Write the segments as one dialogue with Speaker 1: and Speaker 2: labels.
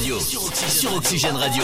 Speaker 1: Radio.
Speaker 2: Sur Oxygène Radio.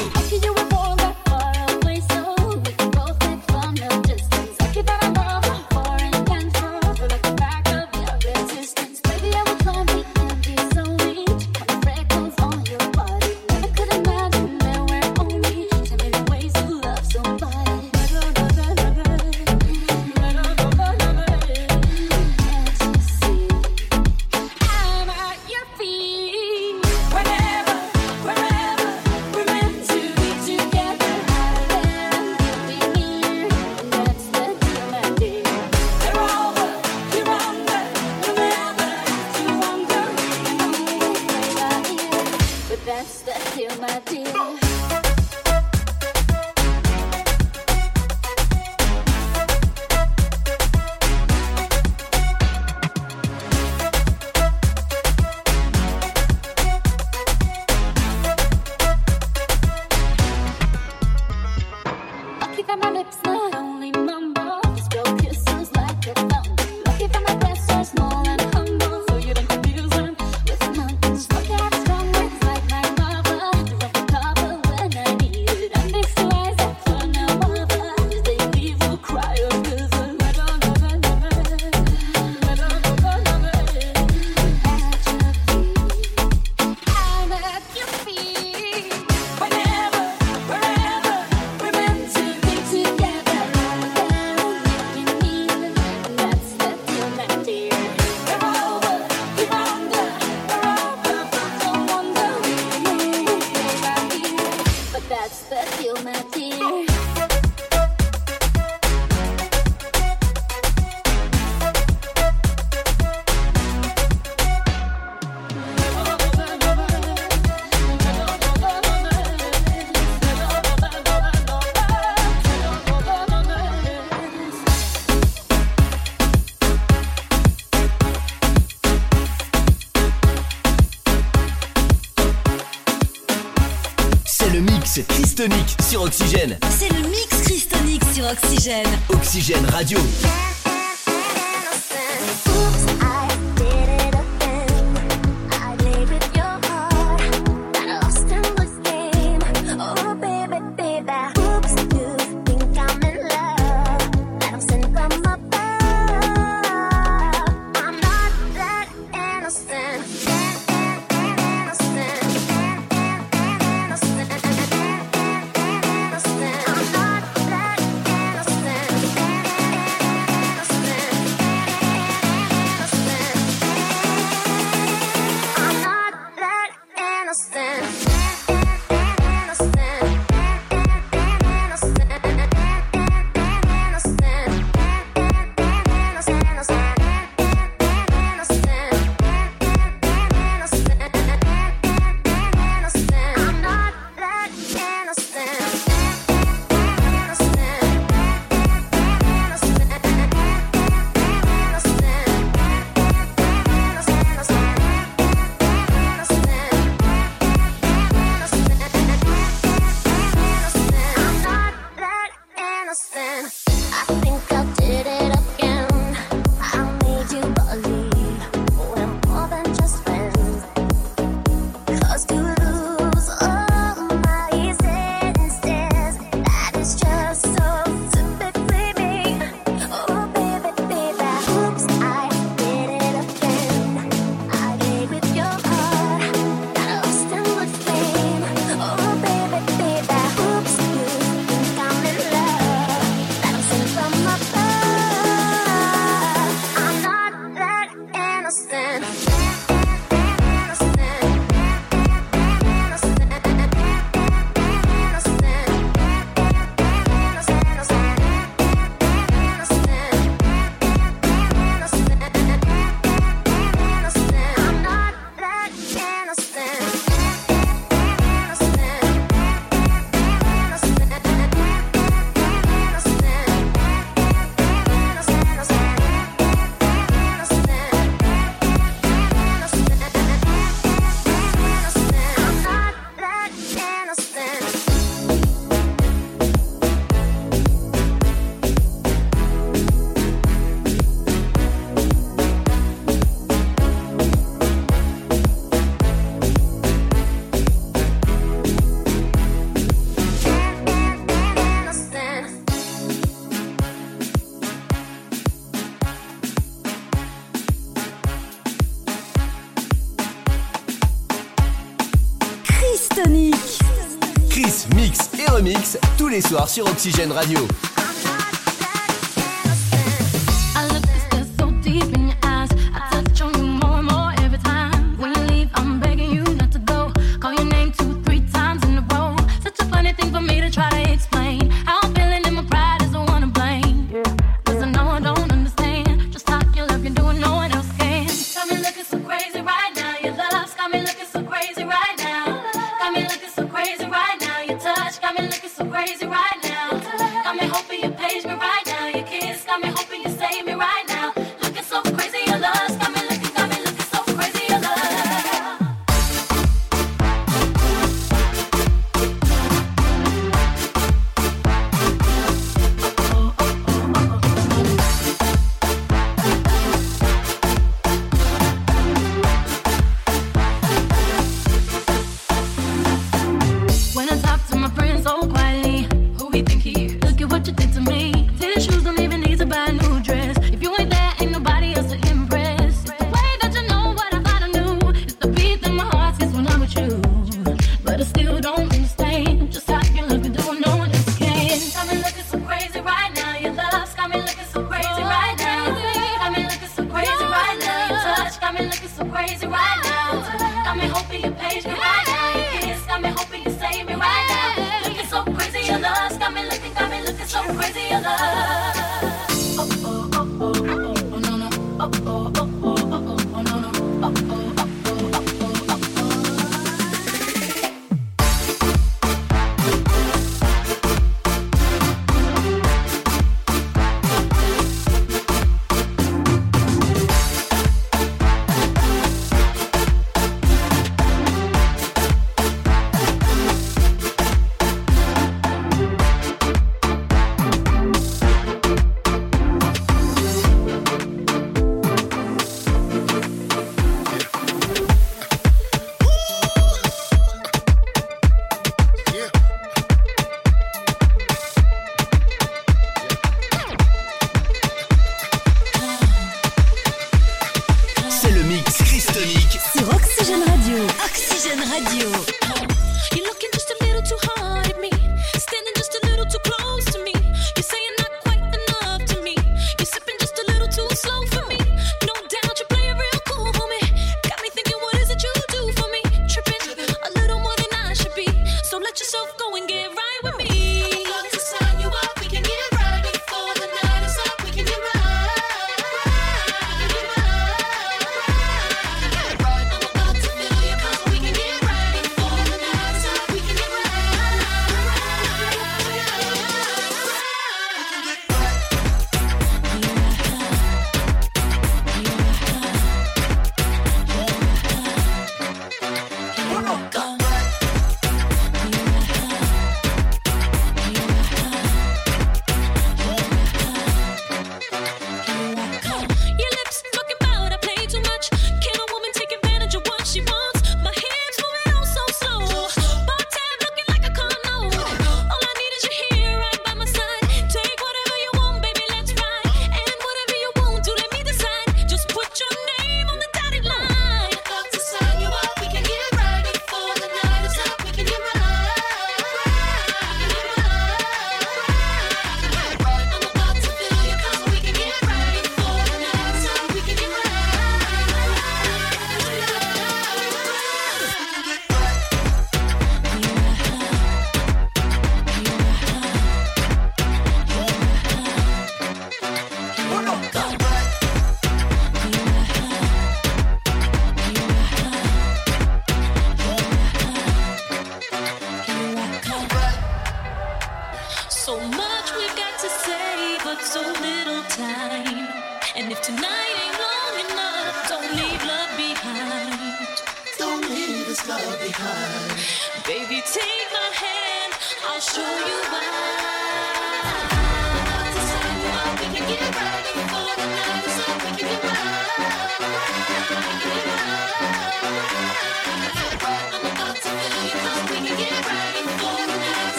Speaker 2: Sur Oxygène.
Speaker 1: C'est le mix Christonique sur Oxygène.
Speaker 2: Oxygène Radio.
Speaker 3: Remix tous les soirs sur Oxygène Radio.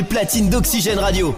Speaker 4: Les platines d'Oxygène Radio.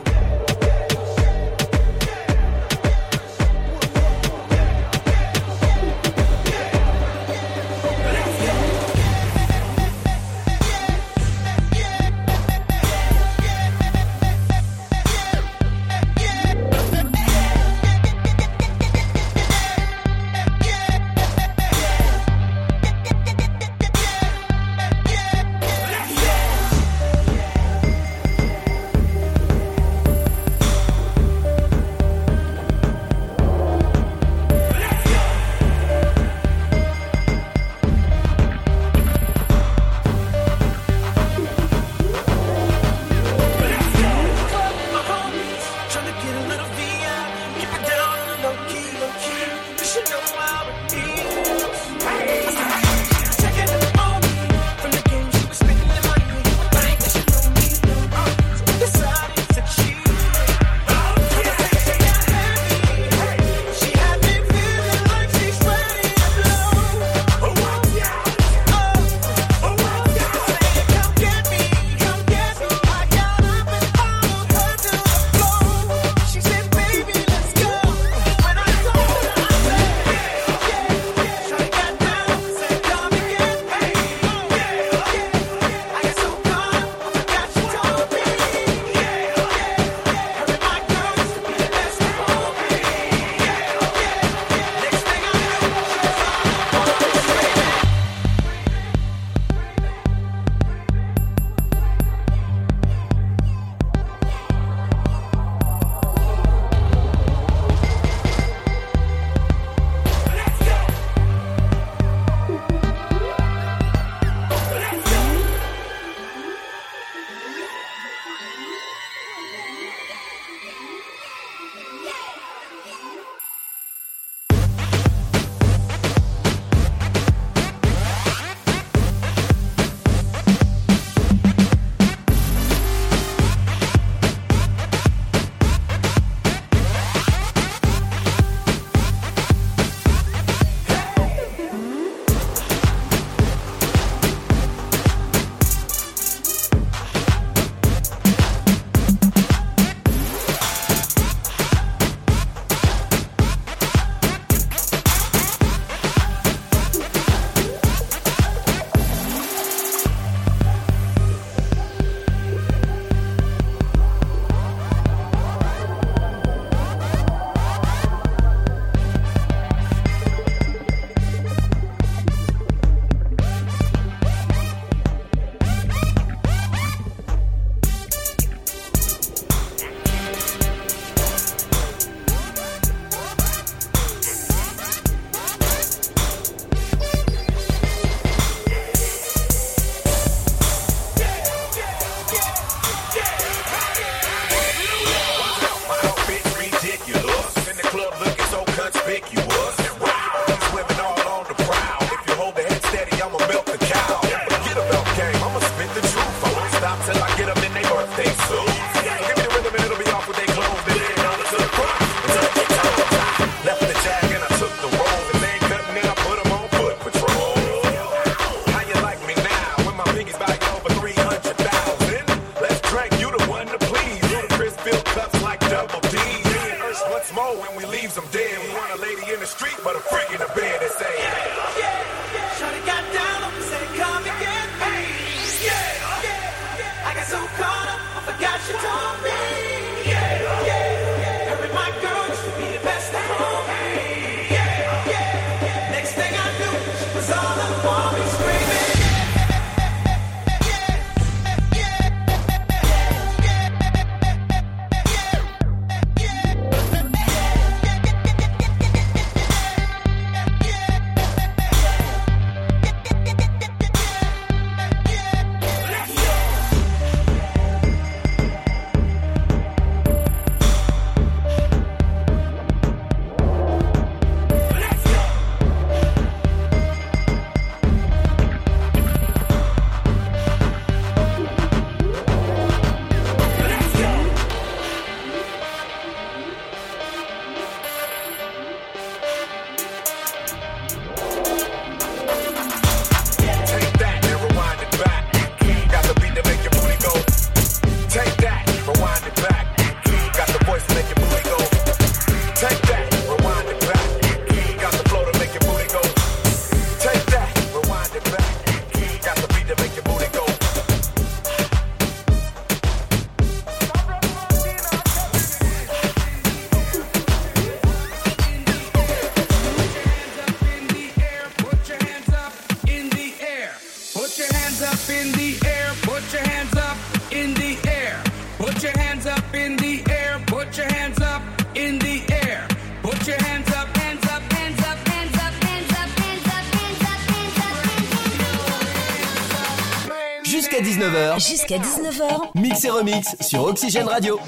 Speaker 5: 19h,
Speaker 1: Jusqu'à 19h,
Speaker 5: Mix et Remix sur Oxygène Radio.